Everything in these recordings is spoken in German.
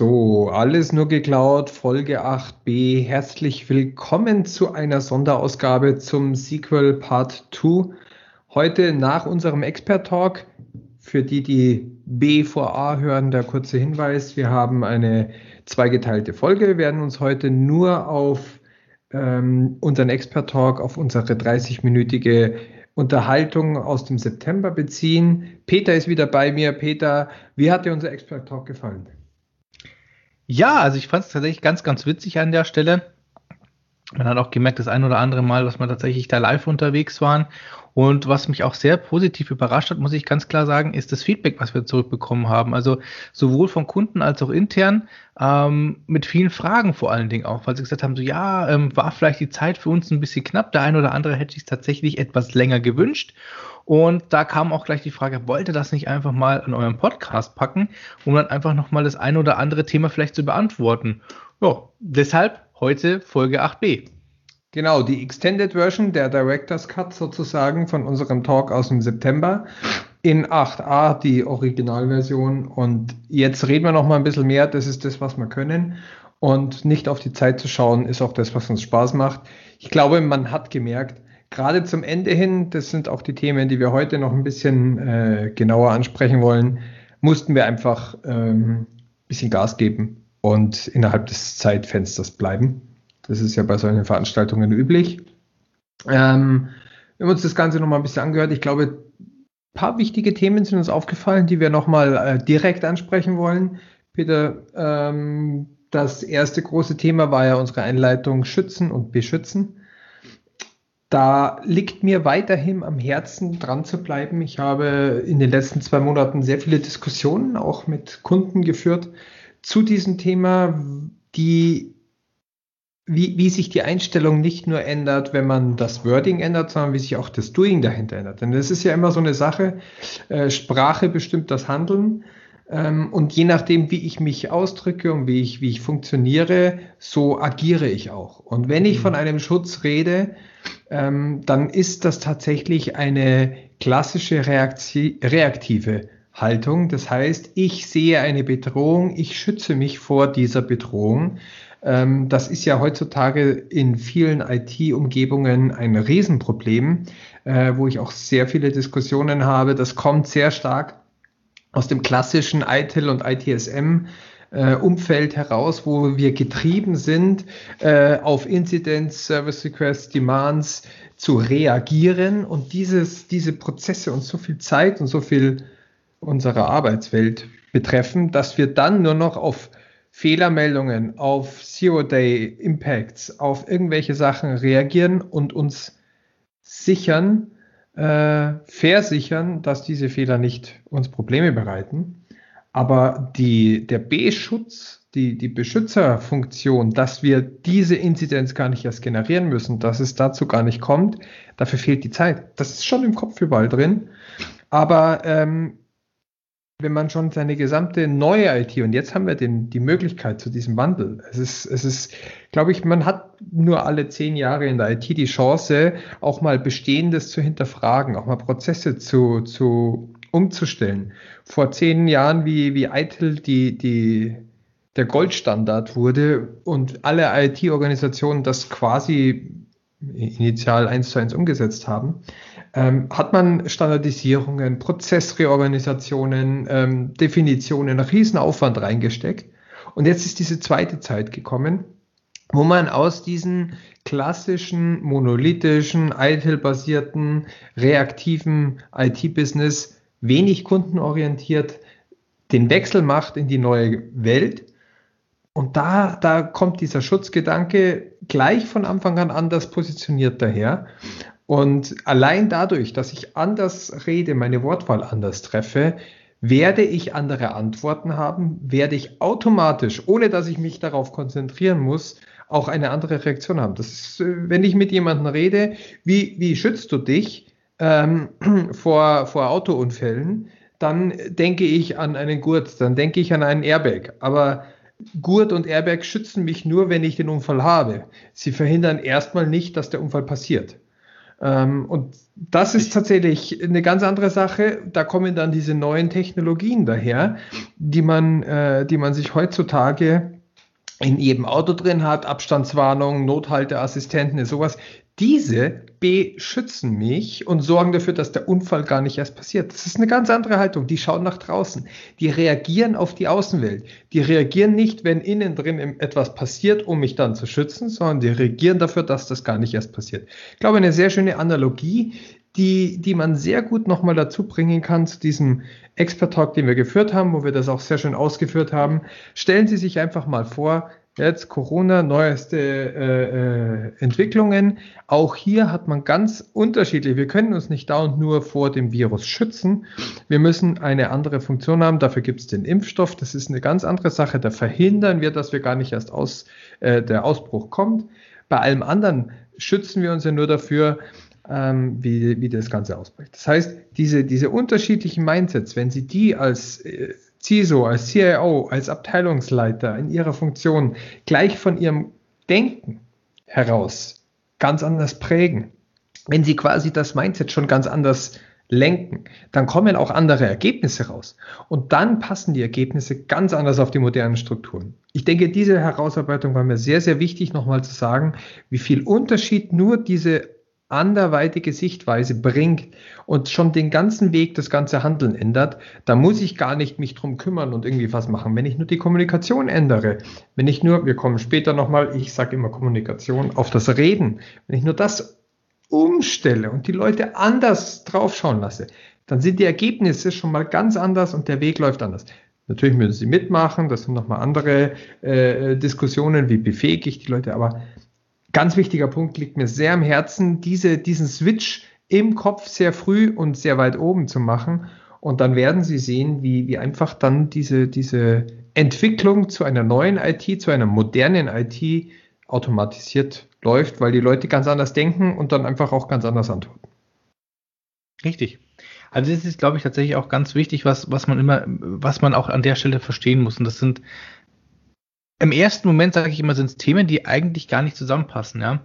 So, alles nur geklaut, Folge 8b. Herzlich willkommen zu einer Sonderausgabe zum Sequel Part 2. Heute nach unserem Expert Talk. Für die, die B vor A hören, der kurze Hinweis. Wir haben eine zweigeteilte Folge. Wir werden uns heute nur auf ähm, unseren Expert Talk, auf unsere 30-minütige Unterhaltung aus dem September beziehen. Peter ist wieder bei mir. Peter, wie hat dir unser Expert Talk gefallen? Ja, also ich fand es tatsächlich ganz, ganz witzig an der Stelle. Man hat auch gemerkt, das ein oder andere Mal, dass wir tatsächlich da live unterwegs waren. Und was mich auch sehr positiv überrascht hat, muss ich ganz klar sagen, ist das Feedback, was wir zurückbekommen haben. Also sowohl von Kunden als auch intern, ähm, mit vielen Fragen vor allen Dingen auch, weil sie gesagt haben, so ja, ähm, war vielleicht die Zeit für uns ein bisschen knapp. Der ein oder andere hätte sich tatsächlich etwas länger gewünscht. Und da kam auch gleich die Frage, wollt ihr das nicht einfach mal in euren Podcast packen, um dann einfach nochmal das ein oder andere Thema vielleicht zu beantworten? Ja, deshalb heute Folge 8b. Genau, die Extended Version, der Director's Cut sozusagen von unserem Talk aus dem September. In 8a die Originalversion. Und jetzt reden wir noch mal ein bisschen mehr. Das ist das, was wir können. Und nicht auf die Zeit zu schauen, ist auch das, was uns Spaß macht. Ich glaube, man hat gemerkt, gerade zum Ende hin, das sind auch die Themen, die wir heute noch ein bisschen äh, genauer ansprechen wollen, mussten wir einfach ähm, ein bisschen Gas geben und innerhalb des Zeitfensters bleiben. Das ist ja bei solchen Veranstaltungen üblich. Ähm, wir haben uns das Ganze nochmal ein bisschen angehört. Ich glaube, ein paar wichtige Themen sind uns aufgefallen, die wir nochmal äh, direkt ansprechen wollen. Peter, ähm, das erste große Thema war ja unsere Einleitung Schützen und Beschützen. Da liegt mir weiterhin am Herzen, dran zu bleiben. Ich habe in den letzten zwei Monaten sehr viele Diskussionen auch mit Kunden geführt zu diesem Thema, die, wie, wie sich die Einstellung nicht nur ändert, wenn man das Wording ändert, sondern wie sich auch das Doing dahinter ändert. Denn das ist ja immer so eine Sache. Äh, Sprache bestimmt das Handeln. Ähm, und je nachdem, wie ich mich ausdrücke und wie ich, wie ich funktioniere, so agiere ich auch. Und wenn ich mhm. von einem Schutz rede, ähm, dann ist das tatsächlich eine klassische Reakti reaktive Haltung. Das heißt, ich sehe eine Bedrohung, ich schütze mich vor dieser Bedrohung. Ähm, das ist ja heutzutage in vielen IT-Umgebungen ein Riesenproblem, äh, wo ich auch sehr viele Diskussionen habe. Das kommt sehr stark aus dem klassischen ITIL und ITSM äh, Umfeld heraus, wo wir getrieben sind, äh, auf Incidents, Service Requests, Demands zu reagieren und dieses, diese Prozesse uns so viel Zeit und so viel unserer Arbeitswelt betreffen, dass wir dann nur noch auf Fehlermeldungen, auf Zero-Day-Impacts, auf irgendwelche Sachen reagieren und uns sichern, äh, versichern, dass diese Fehler nicht uns Probleme bereiten. Aber die, der B-Schutz, die, die Beschützerfunktion, dass wir diese Inzidenz gar nicht erst generieren müssen, dass es dazu gar nicht kommt, dafür fehlt die Zeit. Das ist schon im Kopf überall drin. Aber ähm, wenn man schon seine gesamte neue IT und jetzt haben wir den, die Möglichkeit zu diesem Wandel. Es ist, es ist, glaube ich, man hat nur alle zehn Jahre in der IT die Chance, auch mal Bestehendes zu hinterfragen, auch mal Prozesse zu, zu umzustellen. Vor zehn Jahren, wie, wie ITIL die, die, der Goldstandard wurde und alle IT-Organisationen das quasi initial eins zu eins umgesetzt haben, ähm, hat man Standardisierungen, Prozessreorganisationen, ähm, Definitionen, Riesenaufwand reingesteckt. Und jetzt ist diese zweite Zeit gekommen, wo man aus diesen klassischen, monolithischen, ITIL-basierten, reaktiven IT-Business wenig kundenorientiert den Wechsel macht in die neue Welt. Und da, da kommt dieser Schutzgedanke gleich von Anfang an anders positioniert daher. Und allein dadurch, dass ich anders rede, meine Wortwahl anders treffe, werde ich andere Antworten haben, werde ich automatisch, ohne dass ich mich darauf konzentrieren muss, auch eine andere Reaktion haben. Das ist, wenn ich mit jemandem rede, wie, wie schützt du dich? ähm, vor, vor Autounfällen, dann denke ich an einen Gurt, dann denke ich an einen Airbag. Aber Gurt und Airbag schützen mich nur, wenn ich den Unfall habe. Sie verhindern erstmal nicht, dass der Unfall passiert. Ähm, und das ist tatsächlich eine ganz andere Sache. Da kommen dann diese neuen Technologien daher, die man, äh, die man sich heutzutage in jedem Auto drin hat, Abstandswarnung, Nothalteassistenten, sowas. Diese beschützen mich und sorgen dafür, dass der Unfall gar nicht erst passiert. Das ist eine ganz andere Haltung. Die schauen nach draußen. Die reagieren auf die Außenwelt. Die reagieren nicht, wenn innen drin etwas passiert, um mich dann zu schützen, sondern die reagieren dafür, dass das gar nicht erst passiert. Ich glaube, eine sehr schöne Analogie, die, die man sehr gut nochmal dazu bringen kann zu diesem Expert-Talk, den wir geführt haben, wo wir das auch sehr schön ausgeführt haben. Stellen Sie sich einfach mal vor, Jetzt Corona, neueste äh, äh, Entwicklungen. Auch hier hat man ganz unterschiedlich. Wir können uns nicht dauernd nur vor dem Virus schützen. Wir müssen eine andere Funktion haben. Dafür gibt es den Impfstoff. Das ist eine ganz andere Sache. Da verhindern wir, dass wir gar nicht erst aus äh, der Ausbruch kommt. Bei allem anderen schützen wir uns ja nur dafür, ähm, wie, wie das Ganze ausbricht. Das heißt, diese, diese unterschiedlichen Mindsets, wenn Sie die als äh, CISO, als CIO, als Abteilungsleiter in ihrer Funktion gleich von ihrem Denken heraus ganz anders prägen, wenn sie quasi das Mindset schon ganz anders lenken, dann kommen auch andere Ergebnisse raus. Und dann passen die Ergebnisse ganz anders auf die modernen Strukturen. Ich denke, diese Herausarbeitung war mir sehr, sehr wichtig, nochmal zu sagen, wie viel Unterschied nur diese anderweitige Sichtweise bringt und schon den ganzen Weg das ganze Handeln ändert, da muss ich gar nicht mich drum kümmern und irgendwie was machen. Wenn ich nur die Kommunikation ändere, wenn ich nur, wir kommen später nochmal, ich sage immer Kommunikation, auf das Reden, wenn ich nur das umstelle und die Leute anders draufschauen lasse, dann sind die Ergebnisse schon mal ganz anders und der Weg läuft anders. Natürlich müssen sie mitmachen, das sind nochmal andere äh, Diskussionen, wie befähige ich die Leute, aber ganz wichtiger Punkt liegt mir sehr am Herzen, diese, diesen Switch im Kopf sehr früh und sehr weit oben zu machen. Und dann werden Sie sehen, wie, wie einfach dann diese, diese Entwicklung zu einer neuen IT, zu einer modernen IT automatisiert läuft, weil die Leute ganz anders denken und dann einfach auch ganz anders antworten. Richtig. Also das ist, glaube ich, tatsächlich auch ganz wichtig, was, was man immer, was man auch an der Stelle verstehen muss. Und das sind im ersten Moment, sage ich immer, sind es Themen, die eigentlich gar nicht zusammenpassen, ja.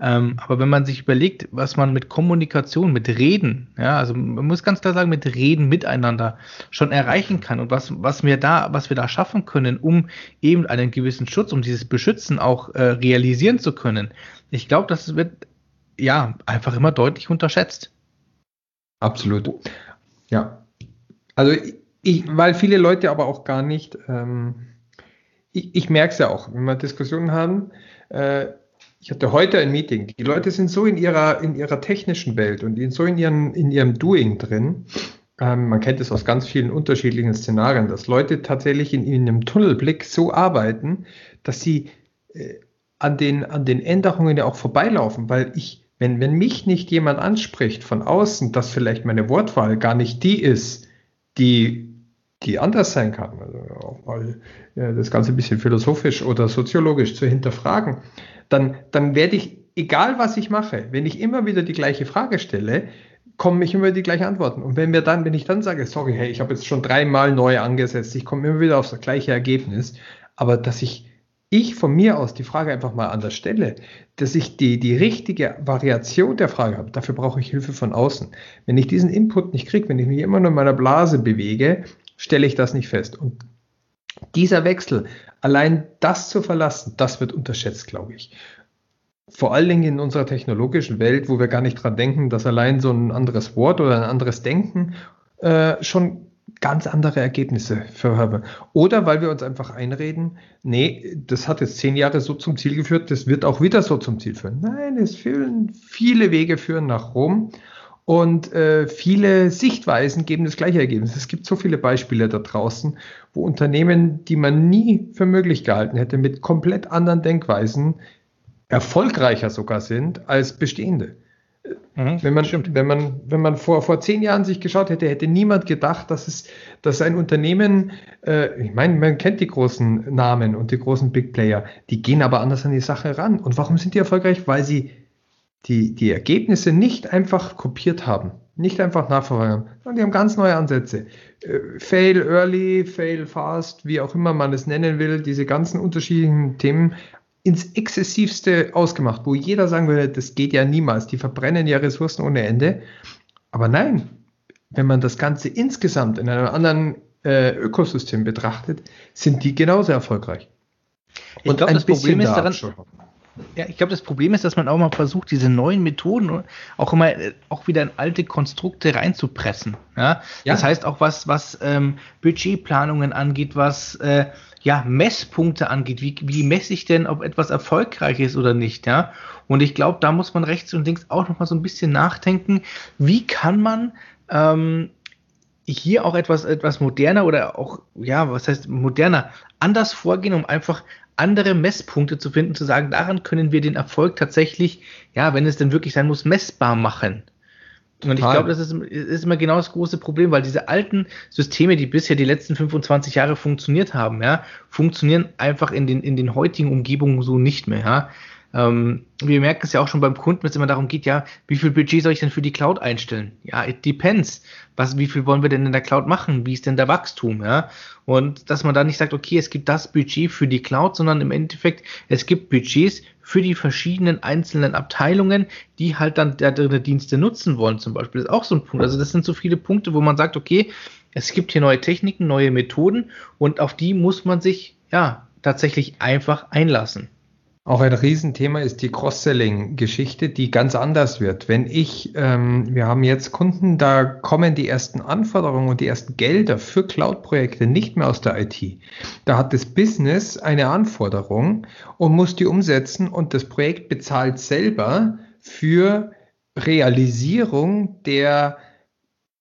Ähm, aber wenn man sich überlegt, was man mit Kommunikation, mit Reden, ja, also man muss ganz klar sagen, mit Reden miteinander schon erreichen kann und was, was wir da, was wir da schaffen können, um eben einen gewissen Schutz, um dieses Beschützen auch äh, realisieren zu können. Ich glaube, das wird ja einfach immer deutlich unterschätzt. Absolut. Ja. Also ich, weil viele Leute aber auch gar nicht ähm, ich, ich merke es ja auch, wenn wir Diskussionen haben. Äh, ich hatte heute ein Meeting. Die Leute sind so in ihrer, in ihrer technischen Welt und so in, ihren, in ihrem Doing drin. Ähm, man kennt es aus ganz vielen unterschiedlichen Szenarien, dass Leute tatsächlich in, in einem Tunnelblick so arbeiten, dass sie äh, an, den, an den Änderungen ja auch vorbeilaufen, weil ich, wenn, wenn mich nicht jemand anspricht von außen, dass vielleicht meine Wortwahl gar nicht die ist, die die anders sein kann. Also auch mal ja, das Ganze ein bisschen philosophisch oder soziologisch zu hinterfragen, dann, dann werde ich, egal was ich mache, wenn ich immer wieder die gleiche Frage stelle, kommen mich immer die gleichen Antworten. Und wenn wir dann, wenn ich dann sage, sorry, hey, ich habe jetzt schon dreimal neu angesetzt, ich komme immer wieder auf das gleiche Ergebnis, aber dass ich ich von mir aus die Frage einfach mal anders stelle, dass ich die, die richtige Variation der Frage habe, dafür brauche ich Hilfe von außen. Wenn ich diesen Input nicht kriege, wenn ich mich immer nur in meiner Blase bewege, stelle ich das nicht fest. Und dieser Wechsel, allein das zu verlassen, das wird unterschätzt, glaube ich. Vor allen Dingen in unserer technologischen Welt, wo wir gar nicht dran denken, dass allein so ein anderes Wort oder ein anderes Denken äh, schon ganz andere Ergebnisse verhören. Oder weil wir uns einfach einreden, nee, das hat jetzt zehn Jahre so zum Ziel geführt, das wird auch wieder so zum Ziel führen. Nein, es führen viele Wege führen nach Rom. Und äh, viele Sichtweisen geben das gleiche Ergebnis. Es gibt so viele Beispiele da draußen, wo Unternehmen, die man nie für möglich gehalten hätte, mit komplett anderen Denkweisen erfolgreicher sogar sind als bestehende. Mhm, wenn man, stimmt. wenn man, wenn man vor, vor zehn Jahren sich geschaut hätte, hätte niemand gedacht, dass es, dass ein Unternehmen, äh, ich meine, man kennt die großen Namen und die großen Big Player, die gehen aber anders an die Sache ran. Und warum sind die erfolgreich? Weil sie die, die Ergebnisse nicht einfach kopiert haben, nicht einfach nachverfolgen, sondern die haben ganz neue Ansätze. Äh, fail early, fail fast, wie auch immer man es nennen will, diese ganzen unterschiedlichen Themen ins Exzessivste ausgemacht, wo jeder sagen würde, das geht ja niemals, die verbrennen ja Ressourcen ohne Ende. Aber nein, wenn man das Ganze insgesamt in einem anderen äh, Ökosystem betrachtet, sind die genauso erfolgreich. Ich glaube, das Problem ist daran, ja, ich glaube, das Problem ist, dass man auch mal versucht, diese neuen Methoden auch immer äh, auch wieder in alte Konstrukte reinzupressen. Ja? ja. Das heißt auch was, was ähm, Budgetplanungen angeht, was äh, ja, Messpunkte angeht. Wie, wie messe ich denn, ob etwas erfolgreich ist oder nicht? Ja? Und ich glaube, da muss man rechts und links auch noch mal so ein bisschen nachdenken. Wie kann man ähm, hier auch etwas, etwas moderner oder auch, ja, was heißt moderner, anders vorgehen, um einfach andere Messpunkte zu finden, zu sagen, daran können wir den Erfolg tatsächlich, ja, wenn es denn wirklich sein muss, messbar machen. Total. Und ich glaube, das ist, ist, immer genau das große Problem, weil diese alten Systeme, die bisher die letzten 25 Jahre funktioniert haben, ja, funktionieren einfach in den, in den heutigen Umgebungen so nicht mehr, ja. Ähm, wir merken es ja auch schon beim Kunden, wenn es immer darum geht, ja, wie viel Budget soll ich denn für die Cloud einstellen? Ja, it depends. Was, wie viel wollen wir denn in der Cloud machen? Wie ist denn der Wachstum? Ja, und dass man da nicht sagt, okay, es gibt das Budget für die Cloud, sondern im Endeffekt, es gibt Budgets für die verschiedenen einzelnen Abteilungen, die halt dann der, der Dienste nutzen wollen, zum Beispiel. Das ist auch so ein Punkt. Also das sind so viele Punkte, wo man sagt, okay, es gibt hier neue Techniken, neue Methoden und auf die muss man sich, ja, tatsächlich einfach einlassen. Auch ein Riesenthema ist die Cross-Selling-Geschichte, die ganz anders wird. Wenn ich, ähm, wir haben jetzt Kunden, da kommen die ersten Anforderungen und die ersten Gelder für Cloud-Projekte nicht mehr aus der IT. Da hat das Business eine Anforderung und muss die umsetzen und das Projekt bezahlt selber für Realisierung der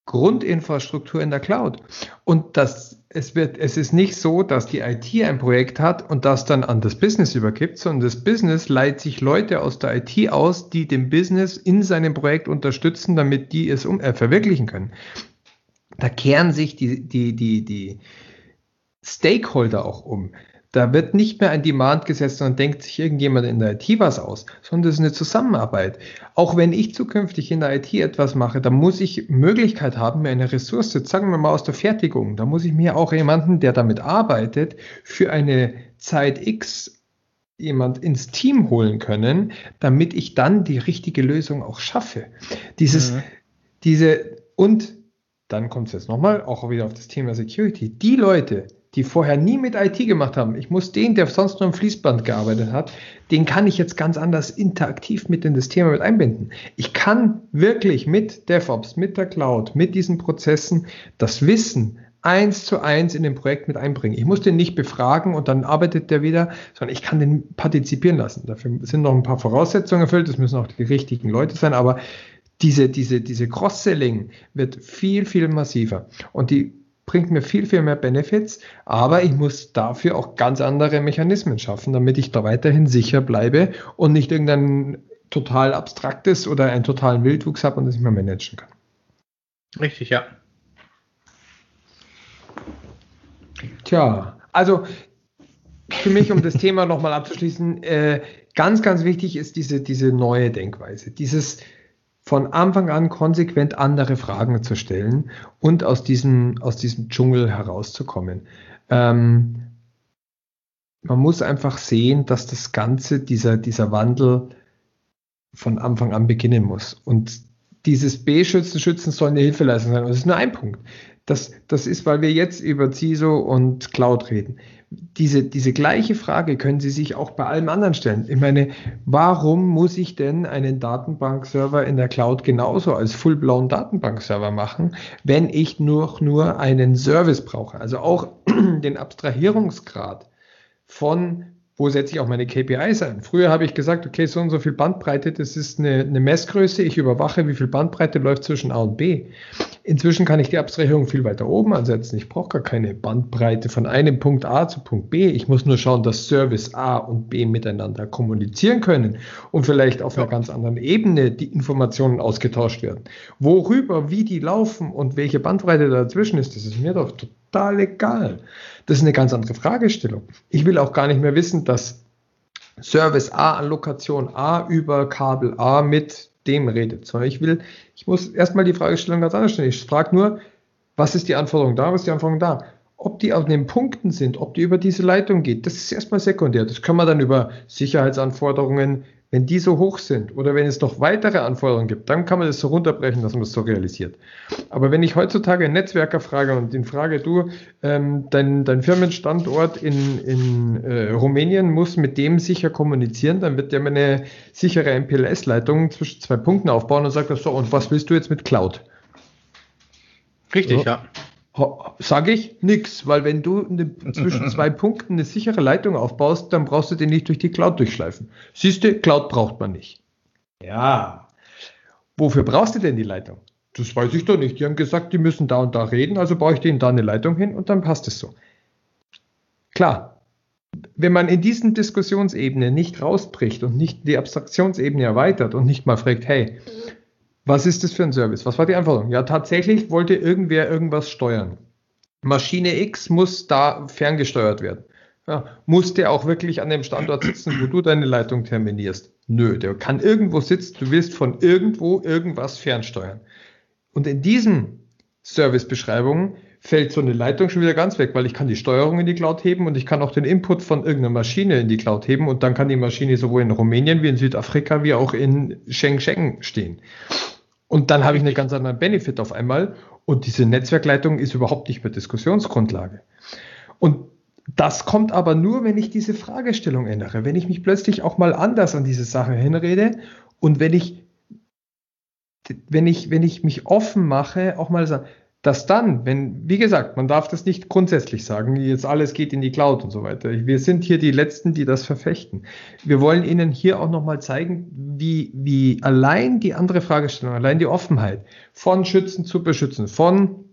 Grundinfrastruktur in der Cloud. Und das es wird, es ist nicht so, dass die IT ein Projekt hat und das dann an das Business übergibt, sondern das Business leiht sich Leute aus der IT aus, die dem Business in seinem Projekt unterstützen, damit die es um, äh, verwirklichen können. Da kehren sich die, die, die, die Stakeholder auch um. Da wird nicht mehr ein Demand gesetzt und denkt sich irgendjemand in der IT was aus, sondern es ist eine Zusammenarbeit. Auch wenn ich zukünftig in der IT etwas mache, da muss ich Möglichkeit haben, mir eine Ressource, sagen wir mal aus der Fertigung, da muss ich mir auch jemanden, der damit arbeitet, für eine Zeit X jemand ins Team holen können, damit ich dann die richtige Lösung auch schaffe. Dieses, mhm. diese, und dann kommt es jetzt nochmal, auch wieder auf das Thema Security. Die Leute, die vorher nie mit IT gemacht haben. Ich muss den, der sonst nur im Fließband gearbeitet hat, den kann ich jetzt ganz anders interaktiv mit in das Thema mit einbinden. Ich kann wirklich mit DevOps, mit der Cloud, mit diesen Prozessen das Wissen eins zu eins in dem Projekt mit einbringen. Ich muss den nicht befragen und dann arbeitet der wieder, sondern ich kann den partizipieren lassen. Dafür sind noch ein paar Voraussetzungen erfüllt. Es müssen auch die richtigen Leute sein, aber diese, diese, diese Cross-Selling wird viel, viel massiver. Und die bringt mir viel, viel mehr Benefits, aber ich muss dafür auch ganz andere Mechanismen schaffen, damit ich da weiterhin sicher bleibe und nicht irgendein total abstraktes oder einen totalen Wildwuchs habe und das nicht mehr managen kann. Richtig, ja. Tja, also für mich, um das Thema nochmal abzuschließen, äh, ganz, ganz wichtig ist diese, diese neue Denkweise, dieses von Anfang an konsequent andere Fragen zu stellen und aus diesem, aus diesem Dschungel herauszukommen. Ähm, man muss einfach sehen, dass das Ganze, dieser, dieser Wandel von Anfang an beginnen muss. Und dieses B-Schützen, Schützen soll eine Hilfeleistung sein. Und das ist nur ein Punkt. Das, das ist, weil wir jetzt über CISO und Cloud reden diese, diese gleiche Frage können Sie sich auch bei allem anderen stellen. Ich meine, warum muss ich denn einen Datenbankserver in der Cloud genauso als full-blown Datenbankserver machen, wenn ich nur, nur einen Service brauche? Also auch den Abstrahierungsgrad von wo setze ich auch meine KPIs ein? Früher habe ich gesagt, okay, so und so viel Bandbreite, das ist eine, eine, Messgröße. Ich überwache, wie viel Bandbreite läuft zwischen A und B. Inzwischen kann ich die Abstrahierung viel weiter oben ansetzen. Ich brauche gar keine Bandbreite von einem Punkt A zu Punkt B. Ich muss nur schauen, dass Service A und B miteinander kommunizieren können und vielleicht auf einer ganz anderen Ebene die Informationen ausgetauscht werden. Worüber, wie die laufen und welche Bandbreite dazwischen ist, das ist mir doch total egal. Das ist eine ganz andere Fragestellung. Ich will auch gar nicht mehr wissen, dass Service A an Lokation A über Kabel A mit dem redet, sondern ich will, ich muss erstmal die Fragestellung ganz anders stellen. Ich frage nur, was ist die Anforderung da, was ist die Anforderung da? Ob die auf den Punkten sind, ob die über diese Leitung geht, das ist erstmal sekundär. Das kann man dann über Sicherheitsanforderungen, wenn die so hoch sind oder wenn es noch weitere Anforderungen gibt, dann kann man das so runterbrechen, dass man es so realisiert. Aber wenn ich heutzutage einen Netzwerker frage und ihn frage, du, ähm, dein, dein Firmenstandort in, in äh, Rumänien muss mit dem sicher kommunizieren, dann wird der mir eine sichere MPLS-Leitung zwischen zwei Punkten aufbauen und sagt, so, und was willst du jetzt mit Cloud? Richtig, so. ja sage ich nichts, weil wenn du eine, zwischen zwei Punkten eine sichere Leitung aufbaust, dann brauchst du den nicht durch die Cloud durchschleifen. Siehst du, Cloud braucht man nicht. Ja. Wofür brauchst du denn die Leitung? Das weiß ich doch nicht. Die haben gesagt, die müssen da und da reden, also baue ich denen da eine Leitung hin und dann passt es so. Klar, wenn man in diesen Diskussionsebene nicht rausbricht und nicht die Abstraktionsebene erweitert und nicht mal fragt, hey, was ist das für ein Service? Was war die Anforderung? Ja, tatsächlich wollte irgendwer irgendwas steuern. Maschine X muss da ferngesteuert werden. Ja, muss der auch wirklich an dem Standort sitzen, wo du deine Leitung terminierst? Nö, der kann irgendwo sitzen, du willst von irgendwo irgendwas fernsteuern. Und in diesen Servicebeschreibungen fällt so eine Leitung schon wieder ganz weg, weil ich kann die Steuerung in die Cloud heben und ich kann auch den Input von irgendeiner Maschine in die Cloud heben und dann kann die Maschine sowohl in Rumänien wie in Südafrika wie auch in Shenzhen stehen. Und dann habe ich einen ganz anderen Benefit auf einmal. Und diese Netzwerkleitung ist überhaupt nicht mehr Diskussionsgrundlage. Und das kommt aber nur, wenn ich diese Fragestellung ändere, wenn ich mich plötzlich auch mal anders an diese Sache hinrede und wenn ich, wenn ich, wenn ich mich offen mache, auch mal sagen, dass dann, wenn, wie gesagt, man darf das nicht grundsätzlich sagen, jetzt alles geht in die Cloud und so weiter. Wir sind hier die Letzten, die das verfechten. Wir wollen Ihnen hier auch nochmal zeigen, wie, wie allein die andere Fragestellung, allein die Offenheit von Schützen zu beschützen, von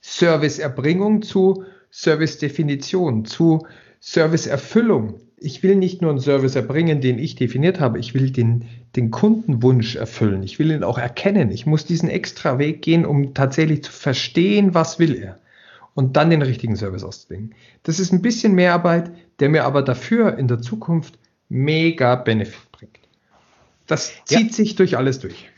Serviceerbringung zu Servicedefinition, zu Serviceerfüllung, ich will nicht nur einen Service erbringen, den ich definiert habe, ich will den, den Kundenwunsch erfüllen. Ich will ihn auch erkennen. Ich muss diesen extra Weg gehen, um tatsächlich zu verstehen, was will er. Und dann den richtigen Service auszubringen. Das ist ein bisschen mehr Arbeit, der mir aber dafür in der Zukunft mega Benefit bringt. Das zieht ja. sich durch alles durch.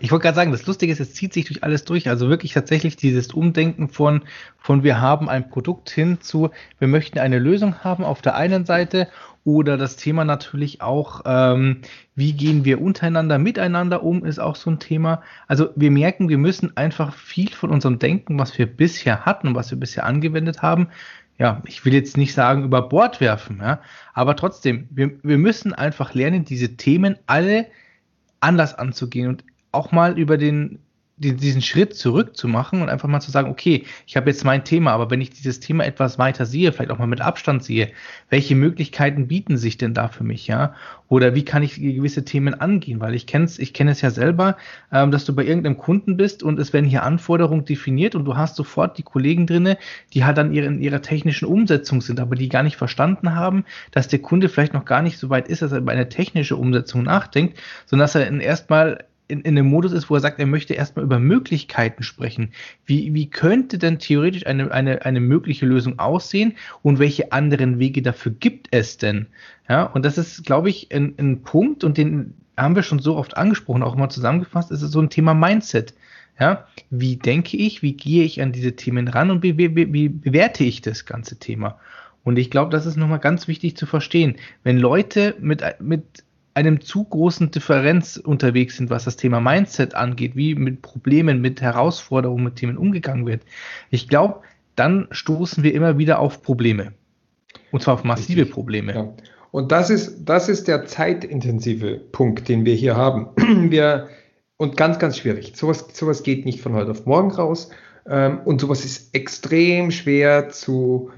Ich wollte gerade sagen, das Lustige ist, es zieht sich durch alles durch. Also wirklich tatsächlich dieses Umdenken von, von wir haben ein Produkt hin zu, wir möchten eine Lösung haben auf der einen Seite oder das Thema natürlich auch, ähm, wie gehen wir untereinander, miteinander um, ist auch so ein Thema. Also wir merken, wir müssen einfach viel von unserem Denken, was wir bisher hatten und was wir bisher angewendet haben, ja, ich will jetzt nicht sagen über Bord werfen, ja, aber trotzdem, wir, wir müssen einfach lernen, diese Themen alle anders anzugehen und auch mal über den die, diesen Schritt zurück zu machen und einfach mal zu sagen, okay, ich habe jetzt mein Thema, aber wenn ich dieses Thema etwas weiter sehe, vielleicht auch mal mit Abstand sehe, welche Möglichkeiten bieten sich denn da für mich, ja? Oder wie kann ich gewisse Themen angehen? Weil ich kenne es, ich kenne es ja selber, ähm, dass du bei irgendeinem Kunden bist und es werden hier Anforderungen definiert und du hast sofort die Kollegen drinne, die halt dann ihre, in ihrer technischen Umsetzung sind, aber die gar nicht verstanden haben, dass der Kunde vielleicht noch gar nicht so weit ist, dass er über eine technische Umsetzung nachdenkt, sondern dass er erstmal in, in einem Modus ist, wo er sagt, er möchte erstmal über Möglichkeiten sprechen. Wie, wie könnte denn theoretisch eine, eine, eine mögliche Lösung aussehen und welche anderen Wege dafür gibt es denn? Ja, und das ist, glaube ich, ein, ein Punkt und den haben wir schon so oft angesprochen, auch immer zusammengefasst, ist so ein Thema Mindset. Ja, wie denke ich, wie gehe ich an diese Themen ran und wie, wie, wie bewerte ich das ganze Thema? Und ich glaube, das ist nochmal ganz wichtig zu verstehen. Wenn Leute mit, mit einem zu großen Differenz unterwegs sind, was das Thema Mindset angeht, wie mit Problemen, mit Herausforderungen, mit Themen umgegangen wird. Ich glaube, dann stoßen wir immer wieder auf Probleme. Und zwar auf massive Richtig. Probleme. Ja. Und das ist, das ist der zeitintensive Punkt, den wir hier haben. Wir, und ganz, ganz schwierig. Sowas, sowas geht nicht von heute auf morgen raus. Ähm, und sowas ist extrem schwer zu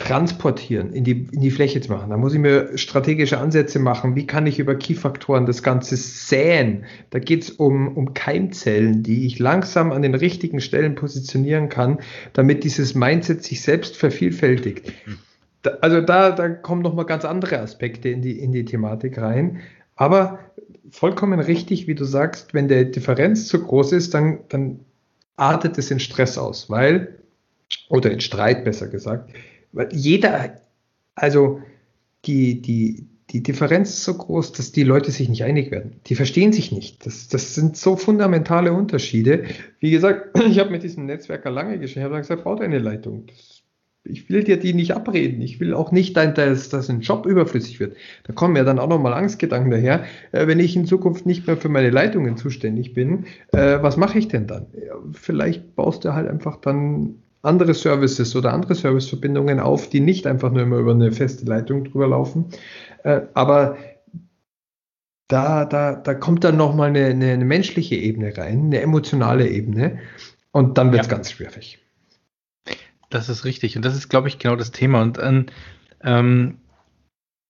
transportieren, in die, in die Fläche zu machen. Da muss ich mir strategische Ansätze machen. Wie kann ich über Key-Faktoren das Ganze säen? Da geht es um, um Keimzellen, die ich langsam an den richtigen Stellen positionieren kann, damit dieses Mindset sich selbst vervielfältigt. Da, also da, da kommen nochmal ganz andere Aspekte in die, in die Thematik rein. Aber vollkommen richtig, wie du sagst, wenn der Differenz zu groß ist, dann, dann artet es in Stress aus, weil, oder in Streit besser gesagt, weil jeder, also die, die, die Differenz ist so groß, dass die Leute sich nicht einig werden. Die verstehen sich nicht. Das, das sind so fundamentale Unterschiede. Wie gesagt, ich habe mit diesem Netzwerker lange geschrieben, ich habe gesagt, baut eine Leitung. Das ich will dir die nicht abreden. Ich will auch nicht, dass, dass ein Job überflüssig wird. Da kommen ja dann auch nochmal Angstgedanken daher. Äh, wenn ich in Zukunft nicht mehr für meine Leitungen zuständig bin, äh, was mache ich denn dann? Ja, vielleicht baust du halt einfach dann andere Services oder andere Serviceverbindungen auf, die nicht einfach nur immer über eine feste Leitung drüber laufen. Äh, aber da, da, da kommt dann nochmal eine, eine, eine menschliche Ebene rein, eine emotionale Ebene. Und dann wird es ja. ganz schwierig. Das ist richtig. Und das ist, glaube ich, genau das Thema. Und ähm,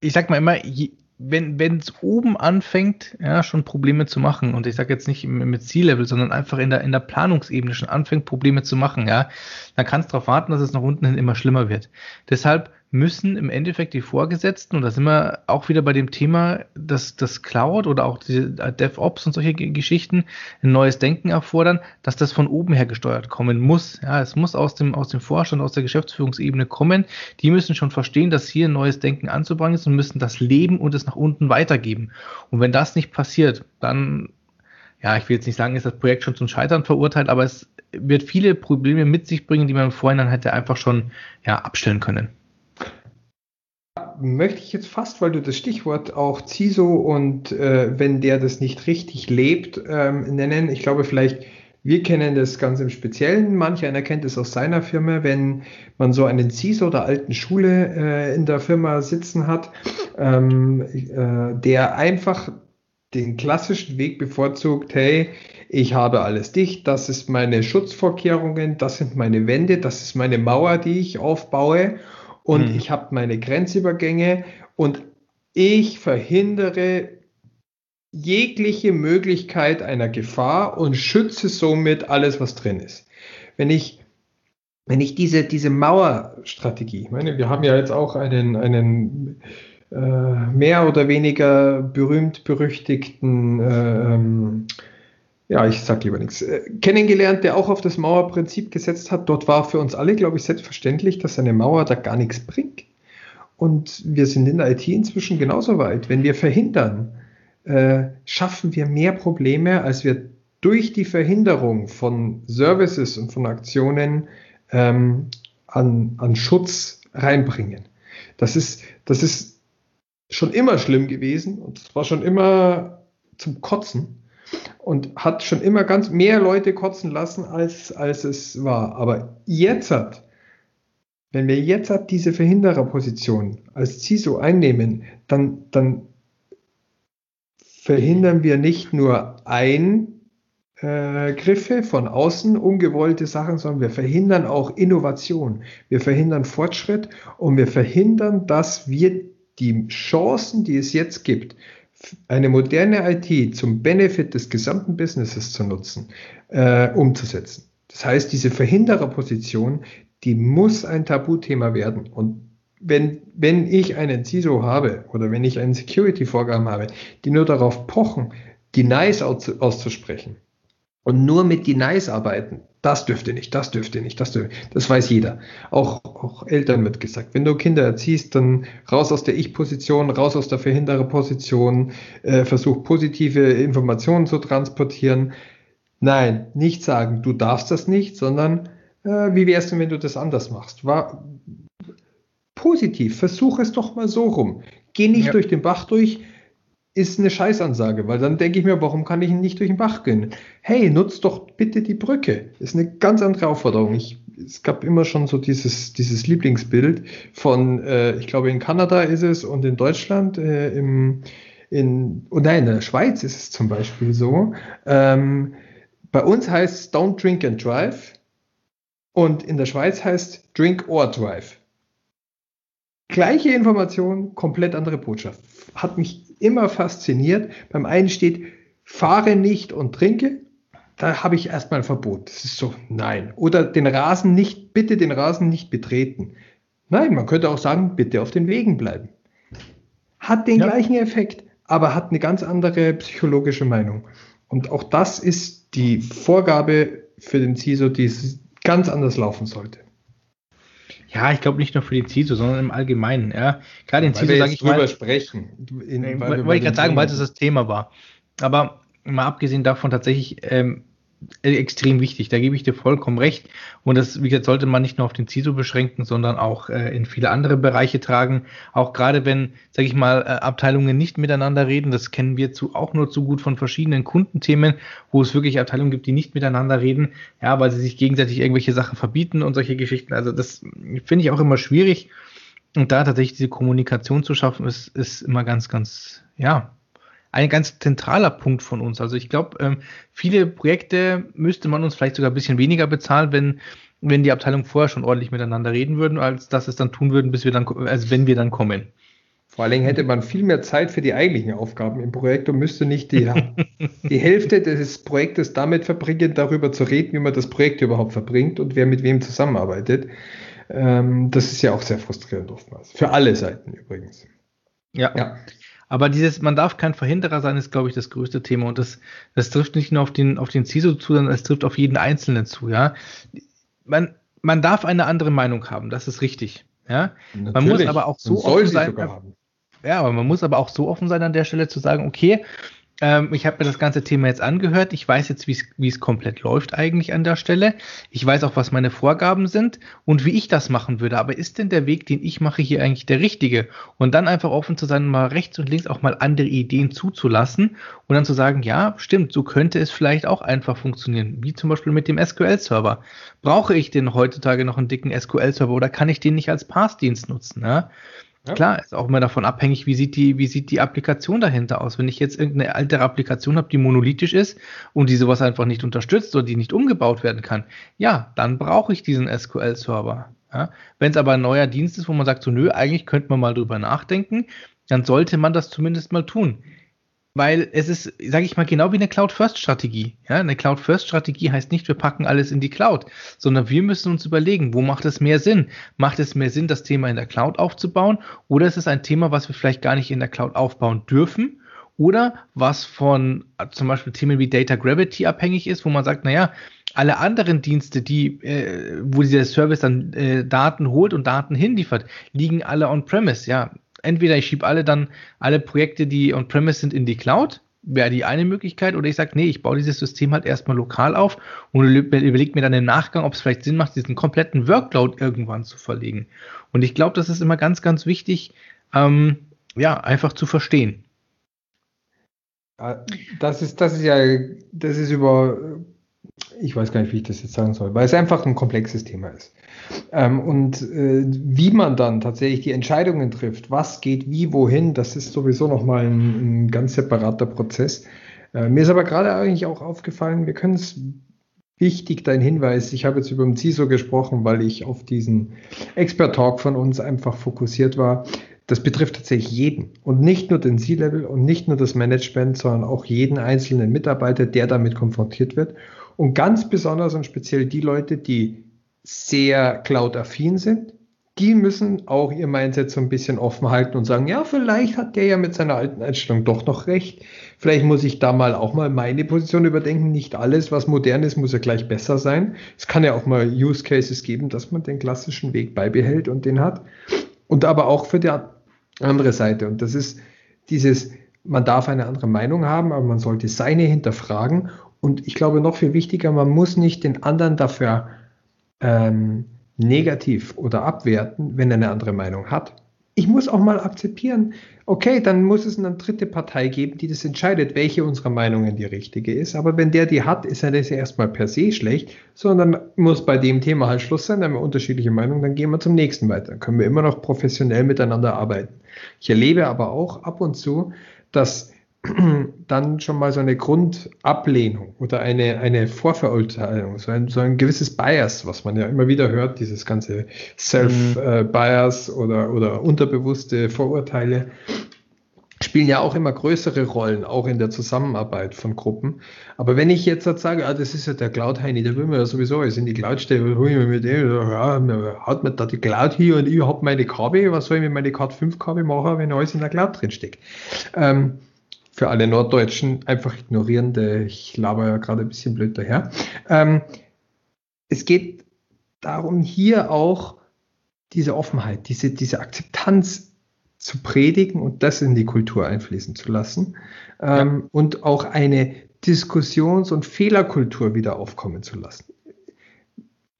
ich sag mal immer, je, wenn es oben anfängt, ja, schon Probleme zu machen, und ich sage jetzt nicht mit Ziellevel, sondern einfach in der, in der Planungsebene schon anfängt, Probleme zu machen, ja, dann kannst du darauf warten, dass es nach unten hin immer schlimmer wird. Deshalb müssen im Endeffekt die Vorgesetzten, und da sind wir auch wieder bei dem Thema, dass das Cloud oder auch die DevOps und solche Geschichten ein neues Denken erfordern, dass das von oben her gesteuert kommen muss. Ja, es muss aus dem, aus dem Vorstand, aus der Geschäftsführungsebene kommen. Die müssen schon verstehen, dass hier ein neues Denken anzubringen ist und müssen das leben und es nach unten weitergeben. Und wenn das nicht passiert, dann ja, ich will jetzt nicht sagen, ist das Projekt schon zum Scheitern verurteilt, aber es wird viele Probleme mit sich bringen, die man im Vorhinein hätte einfach schon ja, abstellen können möchte ich jetzt fast, weil du das Stichwort auch CISO und äh, wenn der das nicht richtig lebt, ähm, nennen. Ich glaube, vielleicht, wir kennen das ganz im Speziellen. Manch einer kennt es aus seiner Firma, wenn man so einen CISO der alten Schule äh, in der Firma sitzen hat, ähm, äh, der einfach den klassischen Weg bevorzugt, hey, ich habe alles dicht, das ist meine Schutzvorkehrungen, das sind meine Wände, das ist meine Mauer, die ich aufbaue und mhm. ich habe meine Grenzübergänge und ich verhindere jegliche Möglichkeit einer Gefahr und schütze somit alles, was drin ist. Wenn ich, wenn ich diese, diese Mauerstrategie, ich meine, wir haben ja jetzt auch einen, einen äh, mehr oder weniger berühmt berüchtigten äh, ähm, ja, ich sag lieber nichts, äh, kennengelernt, der auch auf das Mauerprinzip gesetzt hat. Dort war für uns alle, glaube ich, selbstverständlich, dass eine Mauer da gar nichts bringt. Und wir sind in der IT inzwischen genauso weit. Wenn wir verhindern, äh, schaffen wir mehr Probleme, als wir durch die Verhinderung von Services und von Aktionen ähm, an, an Schutz reinbringen. Das ist, das ist schon immer schlimm gewesen und es war schon immer zum Kotzen und hat schon immer ganz mehr Leute kotzen lassen, als, als es war. Aber jetzt hat, wenn wir jetzt hat diese Verhindererposition als CISO einnehmen, dann, dann verhindern wir nicht nur Eingriffe äh, von außen, ungewollte Sachen, sondern wir verhindern auch Innovation. Wir verhindern Fortschritt und wir verhindern, dass wir die Chancen, die es jetzt gibt, eine moderne IT zum Benefit des gesamten Businesses zu nutzen, äh, umzusetzen. Das heißt, diese Verhindererposition, die muss ein Tabuthema werden. Und wenn, wenn ich einen CISO habe oder wenn ich einen Security-Vorgaben habe, die nur darauf pochen, Denies auszusprechen und nur mit Denies arbeiten, das dürfte nicht, das dürfte nicht, das dürfte Das weiß jeder. Auch, auch Eltern wird gesagt. Wenn du Kinder erziehst, dann raus aus der Ich-Position, raus aus der Verhindererposition, äh, versuch positive Informationen zu transportieren. Nein, nicht sagen, du darfst das nicht, sondern äh, wie wär's denn, wenn du das anders machst? War positiv, versuch es doch mal so rum. Geh nicht ja. durch den Bach durch, ist eine Scheißansage, weil dann denke ich mir, warum kann ich nicht durch den Bach gehen? Hey, nutzt doch bitte die Brücke. Ist eine ganz andere Aufforderung. Ich, es gab immer schon so dieses, dieses Lieblingsbild von, äh, ich glaube in Kanada ist es und in Deutschland, äh, im, in, oh nein, in der Schweiz ist es zum Beispiel so. Ähm, bei uns heißt es Don't Drink and Drive und in der Schweiz heißt Drink or Drive. Gleiche Information, komplett andere Botschaft. Hat mich immer fasziniert. Beim einen steht, fahre nicht und trinke. Da habe ich erstmal ein Verbot. Das ist so, nein. Oder den Rasen nicht, bitte den Rasen nicht betreten. Nein, man könnte auch sagen, bitte auf den Wegen bleiben. Hat den ja. gleichen Effekt, aber hat eine ganz andere psychologische Meinung. Und auch das ist die Vorgabe für den CISO, die es ganz anders laufen sollte. Ja, ich glaube nicht nur für die CISO, sondern im Allgemeinen. Ja, gerade in CISO sage ich drüber mal. sprechen. In, weil, weil ich gerade sagen, weil es das Thema war. Aber mal abgesehen davon tatsächlich, ähm, äh, extrem wichtig. Da gebe ich dir vollkommen recht. Und das, wie gesagt, sollte man nicht nur auf den CISO beschränken, sondern auch äh, in viele andere Bereiche tragen. Auch gerade wenn, sage ich mal, äh, Abteilungen nicht miteinander reden. Das kennen wir zu, auch nur zu gut von verschiedenen Kundenthemen, wo es wirklich Abteilungen gibt, die nicht miteinander reden, ja, weil sie sich gegenseitig irgendwelche Sachen verbieten und solche Geschichten. Also das finde ich auch immer schwierig. Und da tatsächlich diese Kommunikation zu schaffen, ist, ist immer ganz, ganz, ja, ein ganz zentraler Punkt von uns. Also ich glaube, ähm, viele Projekte müsste man uns vielleicht sogar ein bisschen weniger bezahlen, wenn, wenn die Abteilungen vorher schon ordentlich miteinander reden würden, als dass es dann tun würden, bis wir dann, also wenn wir dann kommen. Vor allen Dingen hätte man viel mehr Zeit für die eigentlichen Aufgaben im Projekt und müsste nicht die, die Hälfte des Projektes damit verbringen, darüber zu reden, wie man das Projekt überhaupt verbringt und wer mit wem zusammenarbeitet. Ähm, das ist ja auch sehr frustrierend oftmals. Für alle Seiten übrigens. Ja. ja. Aber dieses, man darf kein Verhinderer sein, ist, glaube ich, das größte Thema. Und das, das trifft nicht nur auf den, auf den CISO zu, sondern es trifft auf jeden Einzelnen zu, ja. Man, man darf eine andere Meinung haben, das ist richtig. Ja. Natürlich. Man muss aber auch so offen sein. Ja, aber man muss aber auch so offen sein an der Stelle zu sagen, okay, ähm, ich habe mir das ganze Thema jetzt angehört. Ich weiß jetzt, wie es komplett läuft eigentlich an der Stelle. Ich weiß auch, was meine Vorgaben sind und wie ich das machen würde. Aber ist denn der Weg, den ich mache, hier eigentlich der richtige? Und dann einfach offen zu sein, mal rechts und links auch mal andere Ideen zuzulassen und dann zu sagen, ja, stimmt, so könnte es vielleicht auch einfach funktionieren. Wie zum Beispiel mit dem SQL-Server. Brauche ich denn heutzutage noch einen dicken SQL-Server oder kann ich den nicht als Pass-Dienst nutzen? Ja? Ja. Klar, ist auch immer davon abhängig, wie sieht die, wie sieht die Applikation dahinter aus. Wenn ich jetzt irgendeine ältere Applikation habe, die monolithisch ist und die sowas einfach nicht unterstützt oder die nicht umgebaut werden kann, ja, dann brauche ich diesen SQL-Server. Ja? Wenn es aber ein neuer Dienst ist, wo man sagt, so nö, eigentlich könnte man mal drüber nachdenken, dann sollte man das zumindest mal tun weil es ist, sage ich mal, genau wie eine Cloud-First-Strategie. Ja, eine Cloud-First-Strategie heißt nicht, wir packen alles in die Cloud, sondern wir müssen uns überlegen, wo macht es mehr Sinn? Macht es mehr Sinn, das Thema in der Cloud aufzubauen? Oder ist es ein Thema, was wir vielleicht gar nicht in der Cloud aufbauen dürfen? Oder was von zum Beispiel Themen wie Data Gravity abhängig ist, wo man sagt, naja, alle anderen Dienste, die, äh, wo dieser Service dann äh, Daten holt und Daten hinliefert, liegen alle on-premise. Ja, entweder ich schiebe alle dann alle Projekte, die on-premise sind, in die Cloud, wäre die eine Möglichkeit, oder ich sage, nee, ich baue dieses System halt erstmal lokal auf und überlege mir dann im Nachgang, ob es vielleicht Sinn macht, diesen kompletten Workload irgendwann zu verlegen. Und ich glaube, das ist immer ganz, ganz wichtig, ähm, ja, einfach zu verstehen. Das ist, das ist ja, das ist über, ich weiß gar nicht, wie ich das jetzt sagen soll, weil es einfach ein komplexes Thema ist. Ähm, und äh, wie man dann tatsächlich die Entscheidungen trifft, was geht wie, wohin, das ist sowieso nochmal ein, ein ganz separater Prozess. Äh, mir ist aber gerade eigentlich auch aufgefallen, wir können es wichtig, dein Hinweis, ich habe jetzt über den CISO gesprochen, weil ich auf diesen Expert-Talk von uns einfach fokussiert war. Das betrifft tatsächlich jeden und nicht nur den C-Level und nicht nur das Management, sondern auch jeden einzelnen Mitarbeiter, der damit konfrontiert wird. Und ganz besonders und speziell die Leute, die sehr cloud-affin sind, die müssen auch ihr Mindset so ein bisschen offen halten und sagen, ja, vielleicht hat der ja mit seiner alten Einstellung doch noch recht. Vielleicht muss ich da mal auch mal meine Position überdenken. Nicht alles, was modern ist, muss ja gleich besser sein. Es kann ja auch mal Use Cases geben, dass man den klassischen Weg beibehält und den hat. Und aber auch für die andere Seite. Und das ist dieses, man darf eine andere Meinung haben, aber man sollte seine hinterfragen. Und ich glaube noch viel wichtiger, man muss nicht den anderen dafür ähm, negativ oder abwerten, wenn er eine andere Meinung hat. Ich muss auch mal akzeptieren, okay, dann muss es eine dritte Partei geben, die das entscheidet, welche unserer Meinungen die richtige ist. Aber wenn der die hat, ist er das ja erstmal per se schlecht, sondern muss bei dem Thema halt Schluss sein, dann haben wir unterschiedliche Meinungen, dann gehen wir zum nächsten weiter. Dann können wir immer noch professionell miteinander arbeiten. Ich erlebe aber auch ab und zu, dass dann schon mal so eine Grundablehnung oder eine, eine Vorverurteilung, so ein, so ein gewisses Bias, was man ja immer wieder hört, dieses ganze Self-Bias mhm. oder, oder unterbewusste Vorurteile, spielen ja auch immer größere Rollen, auch in der Zusammenarbeit von Gruppen. Aber wenn ich jetzt sage, ah, das ist ja der Cloud-Heini, der will mir ja sowieso alles in die Cloud stellen, hol ich mir mit dem, ja, haut mir da die Cloud hier und ich habe meine Kabel, was soll ich mit meine Card 5 Kabel machen, wenn alles in der Cloud drin steckt? Ähm, für alle Norddeutschen einfach ignorieren, ich laber ja gerade ein bisschen blöd daher. Ähm, es geht darum, hier auch diese Offenheit, diese, diese Akzeptanz zu predigen und das in die Kultur einfließen zu lassen. Ähm, ja. Und auch eine Diskussions- und Fehlerkultur wieder aufkommen zu lassen.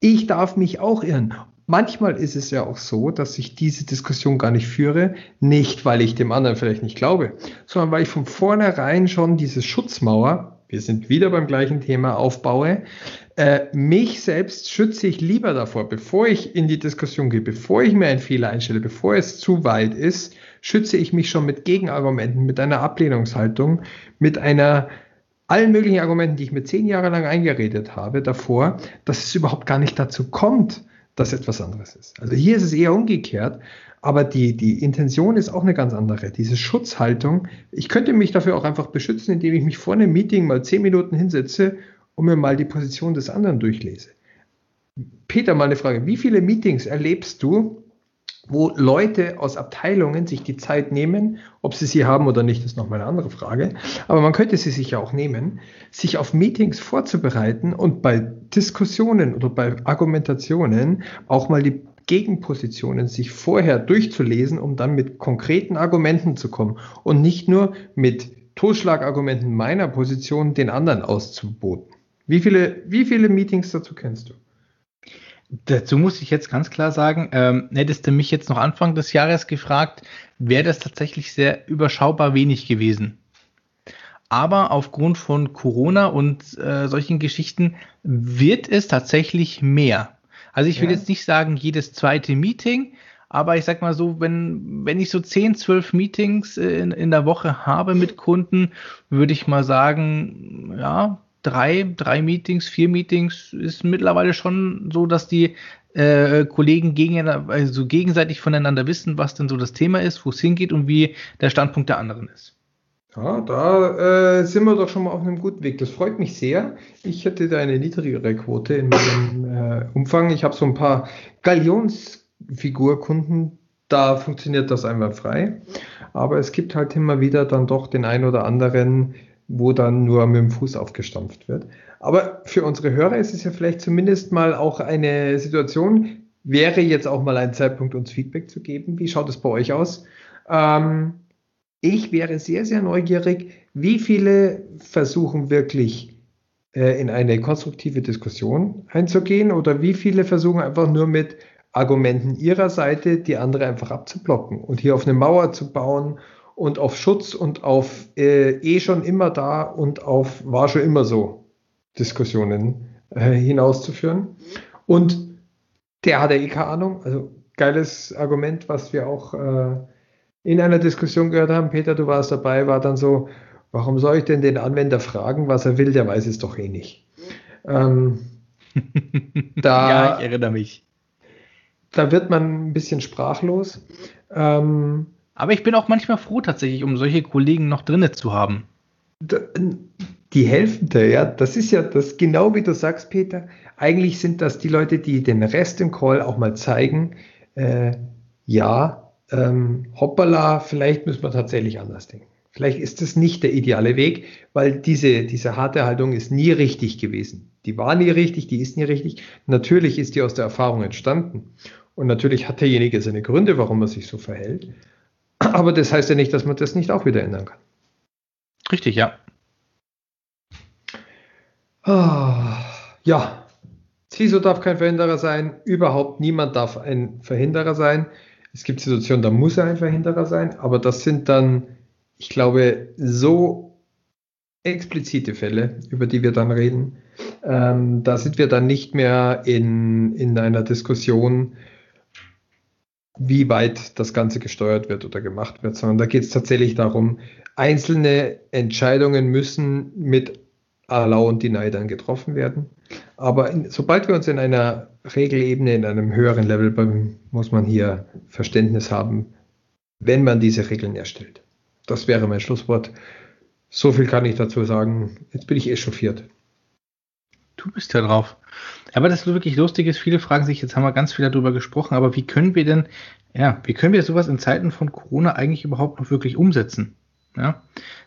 Ich darf mich auch irren. Manchmal ist es ja auch so, dass ich diese Diskussion gar nicht führe, nicht weil ich dem anderen vielleicht nicht glaube, sondern weil ich von vornherein schon diese Schutzmauer, wir sind wieder beim gleichen Thema, aufbaue. Äh, mich selbst schütze ich lieber davor, bevor ich in die Diskussion gehe, bevor ich mir einen Fehler einstelle, bevor es zu weit ist, schütze ich mich schon mit Gegenargumenten, mit einer Ablehnungshaltung, mit einer allen möglichen Argumenten, die ich mir zehn Jahre lang eingeredet habe, davor, dass es überhaupt gar nicht dazu kommt, dass etwas anderes ist. Also hier ist es eher umgekehrt, aber die, die Intention ist auch eine ganz andere. Diese Schutzhaltung, ich könnte mich dafür auch einfach beschützen, indem ich mich vor einem Meeting mal zehn Minuten hinsetze und mir mal die Position des anderen durchlese. Peter, mal eine Frage. Wie viele Meetings erlebst du, wo Leute aus Abteilungen sich die Zeit nehmen, ob sie sie haben oder nicht, ist nochmal eine andere Frage, aber man könnte sie sich ja auch nehmen, sich auf Meetings vorzubereiten und bei Diskussionen oder bei Argumentationen auch mal die Gegenpositionen sich vorher durchzulesen, um dann mit konkreten Argumenten zu kommen und nicht nur mit Totschlagargumenten meiner Position den anderen auszuboten. Wie viele, wie viele Meetings dazu kennst du? Dazu muss ich jetzt ganz klar sagen, ähm, hättest du mich jetzt noch Anfang des Jahres gefragt, wäre das tatsächlich sehr überschaubar wenig gewesen. Aber aufgrund von Corona und äh, solchen Geschichten wird es tatsächlich mehr. Also ich will ja. jetzt nicht sagen, jedes zweite Meeting, aber ich sag mal so, wenn, wenn ich so 10, 12 Meetings in, in der Woche habe mit Kunden, würde ich mal sagen, ja, drei, drei Meetings, vier Meetings ist mittlerweile schon so, dass die äh, Kollegen gegen, also gegenseitig voneinander wissen, was denn so das Thema ist, wo es hingeht und wie der Standpunkt der anderen ist. Ja, da äh, sind wir doch schon mal auf einem guten Weg. Das freut mich sehr. Ich hätte da eine niedrigere Quote in meinem äh, Umfang. Ich habe so ein paar Galionsfigurkunden, da funktioniert das einmal frei. Aber es gibt halt immer wieder dann doch den ein oder anderen, wo dann nur mit dem Fuß aufgestampft wird. Aber für unsere Hörer ist es ja vielleicht zumindest mal auch eine Situation, wäre jetzt auch mal ein Zeitpunkt, uns Feedback zu geben. Wie schaut es bei euch aus? Ähm, ich wäre sehr, sehr neugierig, wie viele versuchen wirklich äh, in eine konstruktive Diskussion einzugehen oder wie viele versuchen einfach nur mit Argumenten ihrer Seite die andere einfach abzublocken und hier auf eine Mauer zu bauen und auf Schutz und auf äh, eh schon immer da und auf war schon immer so Diskussionen äh, hinauszuführen. Und der hat ja eh keine Ahnung. Also geiles Argument, was wir auch äh, in einer Diskussion gehört haben. Peter, du warst dabei, war dann so, warum soll ich denn den Anwender fragen, was er will? Der weiß es doch eh nicht. Ähm, da, ja, ich erinnere mich. Da wird man ein bisschen sprachlos. Ähm, aber ich bin auch manchmal froh tatsächlich, um solche Kollegen noch drinne zu haben. Die dir, ja. Das ist ja das, genau wie du sagst, Peter. Eigentlich sind das die Leute, die den Rest im Call auch mal zeigen. Äh, ja, ähm, hoppala, vielleicht müssen wir tatsächlich anders denken. Vielleicht ist das nicht der ideale Weg, weil diese, diese harte Haltung ist nie richtig gewesen. Die war nie richtig, die ist nie richtig. Natürlich ist die aus der Erfahrung entstanden. Und natürlich hat derjenige seine Gründe, warum er sich so verhält. Aber das heißt ja nicht, dass man das nicht auch wieder ändern kann. Richtig, ja. Ah, ja, CISO darf kein Verhinderer sein, überhaupt niemand darf ein Verhinderer sein. Es gibt Situationen, da muss er ein Verhinderer sein, aber das sind dann, ich glaube, so explizite Fälle, über die wir dann reden. Ähm, da sind wir dann nicht mehr in, in einer Diskussion, wie weit das Ganze gesteuert wird oder gemacht wird, sondern da geht es tatsächlich darum, einzelne Entscheidungen müssen mit Allow und Deny dann getroffen werden. Aber in, sobald wir uns in einer Regelebene, in einem höheren Level, muss man hier Verständnis haben, wenn man diese Regeln erstellt. Das wäre mein Schlusswort. So viel kann ich dazu sagen. Jetzt bin ich echauffiert. Du bist ja drauf. Aber das ist wirklich lustig ist, viele fragen sich, jetzt haben wir ganz viel darüber gesprochen, aber wie können wir denn, ja, wie können wir sowas in Zeiten von Corona eigentlich überhaupt noch wirklich umsetzen? Ja,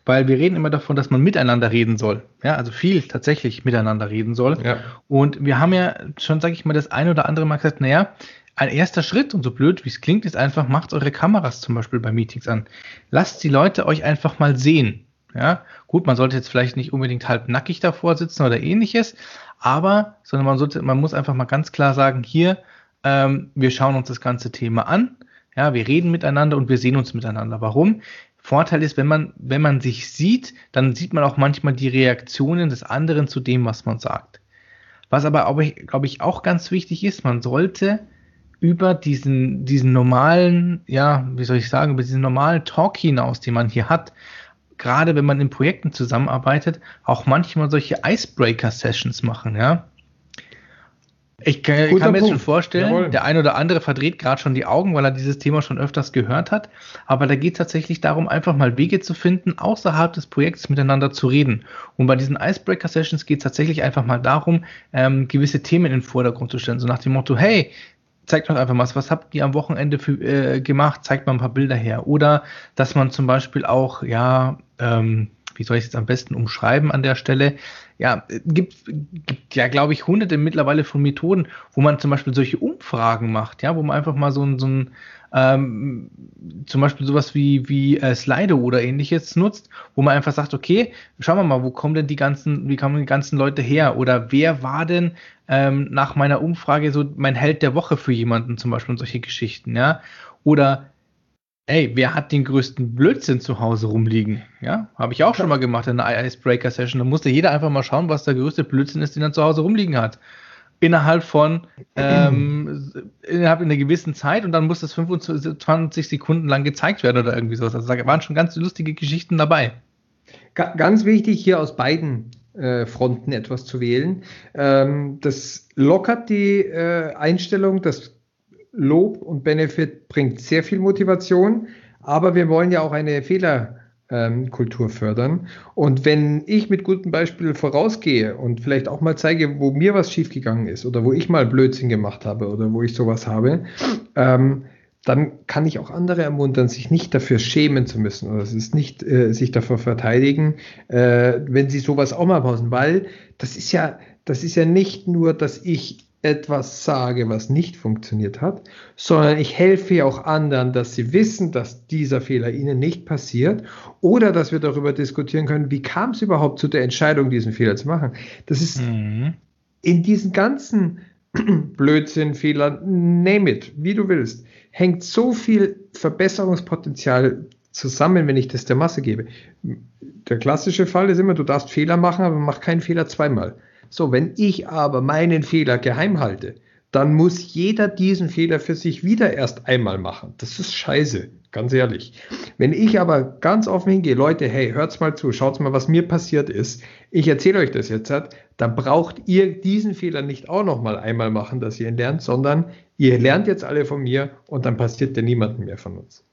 weil wir reden immer davon, dass man miteinander reden soll. Ja, also viel tatsächlich miteinander reden soll. Ja. Und wir haben ja schon, sage ich mal, das ein oder andere Mal gesagt, naja, ein erster Schritt, und so blöd wie es klingt, ist einfach, macht eure Kameras zum Beispiel bei Meetings an. Lasst die Leute euch einfach mal sehen. Ja, gut, man sollte jetzt vielleicht nicht unbedingt halb nackig davor sitzen oder ähnliches, aber, sondern man sollte, man muss einfach mal ganz klar sagen, hier, ähm, wir schauen uns das ganze Thema an, ja, wir reden miteinander und wir sehen uns miteinander. Warum? Vorteil ist, wenn man, wenn man sich sieht, dann sieht man auch manchmal die Reaktionen des anderen zu dem, was man sagt. Was aber, glaube ich, auch ganz wichtig ist, man sollte über diesen, diesen normalen, ja, wie soll ich sagen, über diesen normalen Talk hinaus, den man hier hat, gerade wenn man in Projekten zusammenarbeitet, auch manchmal solche Icebreaker-Sessions machen, ja. Ich kann, kann mir jetzt schon vorstellen, Jawohl. der ein oder andere verdreht gerade schon die Augen, weil er dieses Thema schon öfters gehört hat. Aber da geht es tatsächlich darum, einfach mal Wege zu finden, außerhalb des Projekts miteinander zu reden. Und bei diesen Icebreaker-Sessions geht es tatsächlich einfach mal darum, ähm, gewisse Themen in den Vordergrund zu stellen. So nach dem Motto, hey, zeigt doch einfach mal, was habt ihr am Wochenende für, äh, gemacht, zeigt mal ein paar Bilder her. Oder dass man zum Beispiel auch, ja, ähm, wie soll ich es jetzt am besten umschreiben an der Stelle? Ja, gibt, gibt ja, glaube ich, hunderte mittlerweile von Methoden, wo man zum Beispiel solche Umfragen macht, ja, wo man einfach mal so ein, so ein ähm, zum Beispiel sowas wie, wie äh, Slido oder ähnliches nutzt, wo man einfach sagt, okay, schauen wir mal, wo kommen denn die ganzen, wie kommen die ganzen Leute her? Oder wer war denn ähm, nach meiner Umfrage so mein Held der Woche für jemanden, zum Beispiel und solche Geschichten, ja? Oder Ey, wer hat den größten Blödsinn zu Hause rumliegen? Ja, habe ich auch schon mal gemacht in einer Icebreaker-Session. Da musste jeder einfach mal schauen, was der größte Blödsinn ist, den er zu Hause rumliegen hat. Innerhalb von, ähm, innerhalb einer gewissen Zeit und dann muss das 25 Sekunden lang gezeigt werden oder irgendwie sowas. Also da waren schon ganz lustige Geschichten dabei. Ganz wichtig, hier aus beiden äh, Fronten etwas zu wählen. Ähm, das lockert die äh, Einstellung, das Lob und Benefit bringt sehr viel Motivation, aber wir wollen ja auch eine Fehlerkultur ähm, fördern. Und wenn ich mit gutem Beispiel vorausgehe und vielleicht auch mal zeige, wo mir was schiefgegangen ist oder wo ich mal Blödsinn gemacht habe oder wo ich sowas habe, ähm, dann kann ich auch andere ermuntern, sich nicht dafür schämen zu müssen oder es ist nicht äh, sich davor verteidigen, äh, wenn sie sowas auch mal pausen, weil das ist ja, das ist ja nicht nur, dass ich etwas sage, was nicht funktioniert hat, sondern ich helfe auch anderen, dass sie wissen, dass dieser Fehler ihnen nicht passiert oder dass wir darüber diskutieren können, wie kam es überhaupt zu der Entscheidung, diesen Fehler zu machen. Das ist mhm. in diesen ganzen Blödsinn, Fehler, name it, wie du willst, hängt so viel Verbesserungspotenzial zusammen, wenn ich das der Masse gebe. Der klassische Fall ist immer, du darfst Fehler machen, aber mach keinen Fehler zweimal. So, wenn ich aber meinen Fehler geheim halte, dann muss jeder diesen Fehler für sich wieder erst einmal machen. Das ist scheiße, ganz ehrlich. Wenn ich aber ganz offen hingehe, Leute, hey, hört's mal zu, schaut's mal, was mir passiert ist. Ich erzähle euch das jetzt, dann braucht ihr diesen Fehler nicht auch noch mal einmal machen, dass ihr ihn lernt, sondern ihr lernt jetzt alle von mir und dann passiert der niemanden mehr von uns.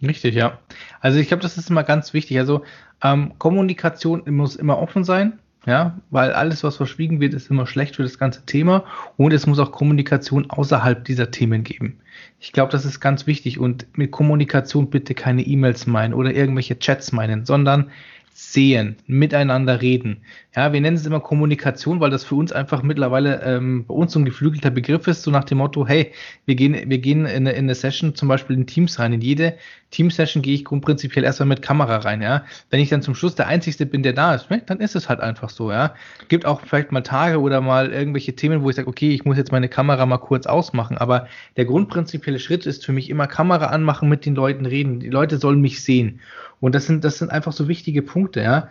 Richtig, ja. Also ich glaube, das ist immer ganz wichtig. Also ähm, Kommunikation muss immer offen sein. Ja, weil alles, was verschwiegen wird, ist immer schlecht für das ganze Thema und es muss auch Kommunikation außerhalb dieser Themen geben. Ich glaube, das ist ganz wichtig und mit Kommunikation bitte keine E-Mails meinen oder irgendwelche Chats meinen, sondern sehen, miteinander reden. Ja, wir nennen es immer Kommunikation, weil das für uns einfach mittlerweile ähm, bei uns so ein geflügelter Begriff ist, so nach dem Motto, hey, wir gehen, wir gehen in eine, in eine Session zum Beispiel in Teams rein. In jede Team-Session gehe ich grundprinzipiell erstmal mit Kamera rein, ja. Wenn ich dann zum Schluss der Einzige bin, der da ist, ne, dann ist es halt einfach so, ja. Gibt auch vielleicht mal Tage oder mal irgendwelche Themen, wo ich sage, okay, ich muss jetzt meine Kamera mal kurz ausmachen, aber der grundprinzipielle Schritt ist für mich immer Kamera anmachen, mit den Leuten reden. Die Leute sollen mich sehen. Und das sind, das sind einfach so wichtige Punkte, ja.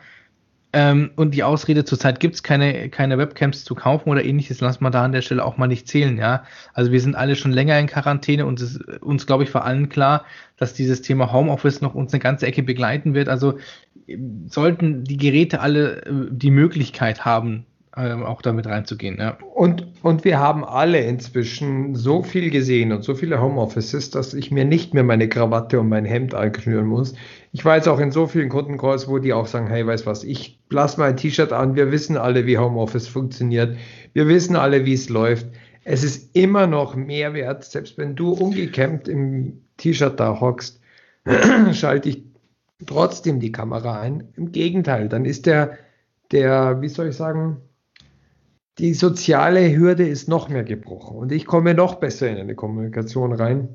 Ähm, und die Ausrede zurzeit gibt es keine, keine Webcams zu kaufen oder ähnliches, lass mal da an der Stelle auch mal nicht zählen, ja. Also wir sind alle schon länger in Quarantäne und es ist uns, glaube ich, vor allem klar, dass dieses Thema Homeoffice noch uns eine ganze Ecke begleiten wird. Also sollten die Geräte alle äh, die Möglichkeit haben, ähm, auch damit reinzugehen. Ja. Und, und wir haben alle inzwischen so viel gesehen und so viele Homeoffices, dass ich mir nicht mehr meine Krawatte und mein Hemd anknüren muss. Ich war jetzt auch in so vielen Kundencalls, wo die auch sagen, hey, weißt was, ich lasse mein T-Shirt an, wir wissen alle, wie Homeoffice funktioniert, wir wissen alle, wie es läuft. Es ist immer noch mehr wert, selbst wenn du umgekämmt im T-Shirt da hockst, schalte ich trotzdem die Kamera ein. Im Gegenteil, dann ist der, der, wie soll ich sagen, die soziale Hürde ist noch mehr gebrochen und ich komme noch besser in eine Kommunikation rein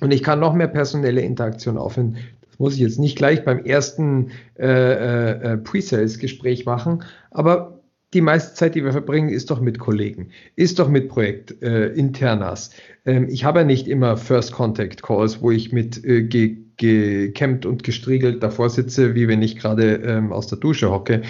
und ich kann noch mehr personelle Interaktion aufnehmen. Das muss ich jetzt nicht gleich beim ersten äh, äh, äh Pre-Sales-Gespräch machen, aber die meiste Zeit, die wir verbringen, ist doch mit Kollegen, ist doch mit Projekt äh, internas. Ähm, ich habe ja nicht immer First Contact Calls, wo ich mit äh, ge gekämmt und gestriegelt davor sitze, wie wenn ich gerade ähm, aus der Dusche hocke.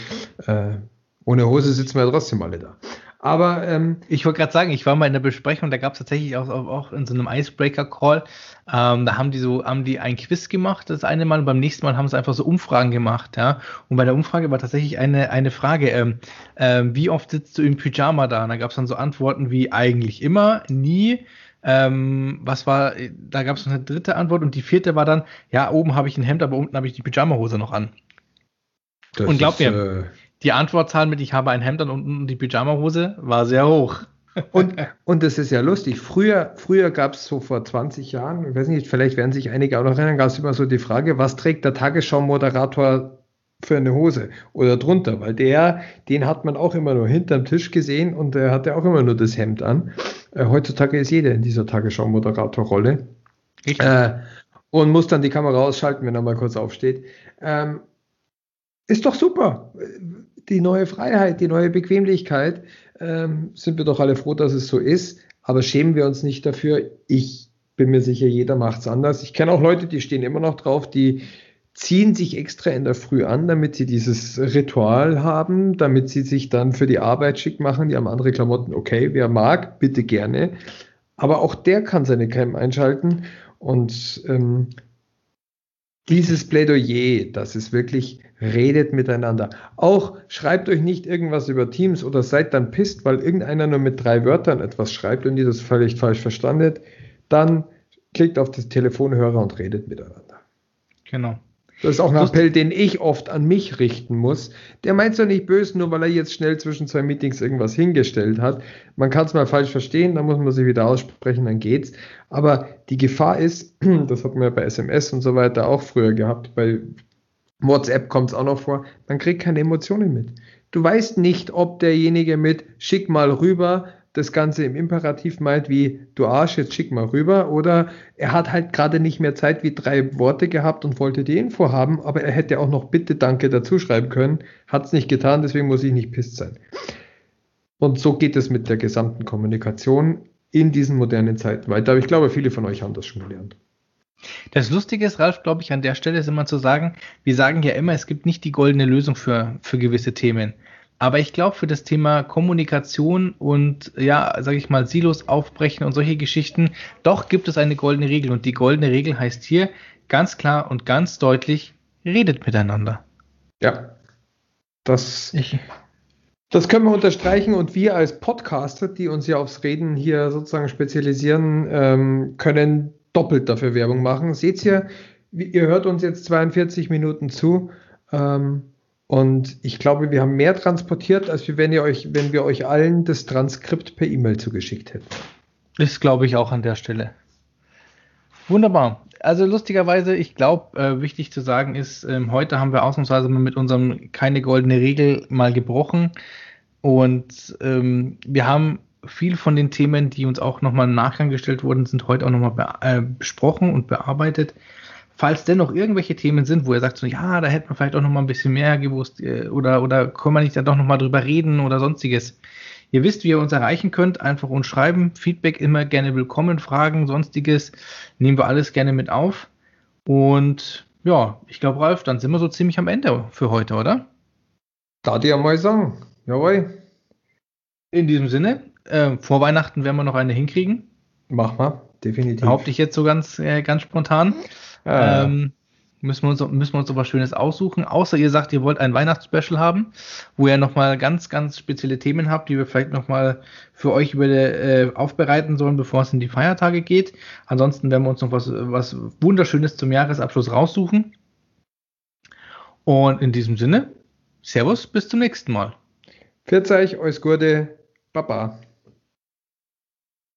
Äh, ohne Hose sitzen wir ja trotzdem alle da. Aber ähm, ich wollte gerade sagen, ich war mal in der Besprechung, da gab es tatsächlich auch, auch, in so einem Icebreaker-Call, ähm, da haben die so, haben die ein Quiz gemacht, das eine Mal, und beim nächsten Mal haben sie einfach so Umfragen gemacht, ja. Und bei der Umfrage war tatsächlich eine, eine Frage, ähm, ähm, wie oft sitzt du im Pyjama da? Und da gab es dann so Antworten wie eigentlich immer, nie, ähm, was war, da gab es noch eine dritte Antwort und die vierte war dann, ja, oben habe ich ein Hemd, aber unten habe ich die Pyjama-Hose noch an. Das und glaub ist, mir, äh, die Antwortzahl mit ich habe ein Hemd an unten die Pyjamahose war sehr hoch. Und, und das ist ja lustig. Früher, früher gab es so vor 20 Jahren, ich weiß nicht, vielleicht werden sich einige auch noch erinnern, gab es immer so die Frage, was trägt der Tagesschau-Moderator für eine Hose oder drunter? Weil der, den hat man auch immer nur hinterm Tisch gesehen und der hatte auch immer nur das Hemd an. Äh, heutzutage ist jeder in dieser Tagesschau-Moderator-Rolle. Äh, und muss dann die Kamera ausschalten, wenn er mal kurz aufsteht. Ähm, ist doch super die neue Freiheit, die neue Bequemlichkeit, ähm, sind wir doch alle froh, dass es so ist. Aber schämen wir uns nicht dafür. Ich bin mir sicher, jeder macht es anders. Ich kenne auch Leute, die stehen immer noch drauf, die ziehen sich extra in der Früh an, damit sie dieses Ritual haben, damit sie sich dann für die Arbeit schick machen. Die haben andere Klamotten. Okay, wer mag, bitte gerne. Aber auch der kann seine Cam einschalten. Und ähm, dieses Plädoyer, das ist wirklich redet miteinander. Auch schreibt euch nicht irgendwas über Teams oder seid dann pisst, weil irgendeiner nur mit drei Wörtern etwas schreibt und ihr das völlig falsch verstandet. Dann klickt auf das Telefonhörer und redet miteinander. Genau. Das ist auch ein Appell, den ich oft an mich richten muss. Der meint es doch nicht böse, nur weil er jetzt schnell zwischen zwei Meetings irgendwas hingestellt hat. Man kann es mal falsch verstehen, dann muss man sich wieder aussprechen, dann geht's. Aber die Gefahr ist, das hat man ja bei SMS und so weiter auch früher gehabt, bei WhatsApp kommt es auch noch vor, man kriegt keine Emotionen mit. Du weißt nicht, ob derjenige mit schick mal rüber das Ganze im Imperativ meint wie du Arsch, jetzt schick mal rüber oder er hat halt gerade nicht mehr Zeit wie drei Worte gehabt und wollte die Info haben, aber er hätte auch noch bitte Danke dazu schreiben können, hat es nicht getan, deswegen muss ich nicht pisst sein. Und so geht es mit der gesamten Kommunikation in diesen modernen Zeiten weiter. Aber ich glaube, viele von euch haben das schon gelernt. Das Lustige ist, Ralf, glaube ich, an der Stelle ist immer zu sagen, wir sagen ja immer, es gibt nicht die goldene Lösung für, für gewisse Themen. Aber ich glaube, für das Thema Kommunikation und, ja, sage ich mal, Silos aufbrechen und solche Geschichten, doch gibt es eine goldene Regel. Und die goldene Regel heißt hier ganz klar und ganz deutlich, redet miteinander. Ja. Das, ich, das können wir unterstreichen und wir als Podcaster, die uns ja aufs Reden hier sozusagen spezialisieren, ähm, können doppelt dafür Werbung machen. Seht ihr, ihr hört uns jetzt 42 Minuten zu. Ähm, und ich glaube, wir haben mehr transportiert, als wenn, ihr euch, wenn wir euch allen das Transkript per E-Mail zugeschickt hätten. Das glaube ich auch an der Stelle. Wunderbar. Also lustigerweise, ich glaube, äh, wichtig zu sagen ist, ähm, heute haben wir ausnahmsweise mit unserem keine goldene Regel mal gebrochen. Und ähm, wir haben viel von den Themen, die uns auch nochmal im Nachgang gestellt wurden, sind heute auch nochmal be äh, besprochen und bearbeitet. Falls dennoch irgendwelche Themen sind, wo ihr sagt, so, ja, da hätte man vielleicht auch nochmal ein bisschen mehr gewusst äh, oder, oder können wir nicht dann doch nochmal drüber reden oder sonstiges. Ihr wisst, wie ihr uns erreichen könnt. Einfach uns schreiben. Feedback immer gerne willkommen. Fragen, sonstiges. Nehmen wir alles gerne mit auf. Und ja, ich glaube, Ralf, dann sind wir so ziemlich am Ende für heute, oder? Da dir mal sagen. Jawohl. In diesem Sinne, äh, vor Weihnachten werden wir noch eine hinkriegen. Mach mal, definitiv. Behaupte ich jetzt so ganz, äh, ganz spontan. Ähm, müssen, wir uns, müssen wir uns was Schönes aussuchen. Außer ihr sagt, ihr wollt ein Weihnachtsspecial haben, wo ihr nochmal ganz, ganz spezielle Themen habt, die wir vielleicht nochmal für euch über, äh, aufbereiten sollen, bevor es in die Feiertage geht. Ansonsten werden wir uns noch was, was Wunderschönes zum Jahresabschluss raussuchen. Und in diesem Sinne, Servus, bis zum nächsten Mal. Pfiat euch, euch Gute, Baba.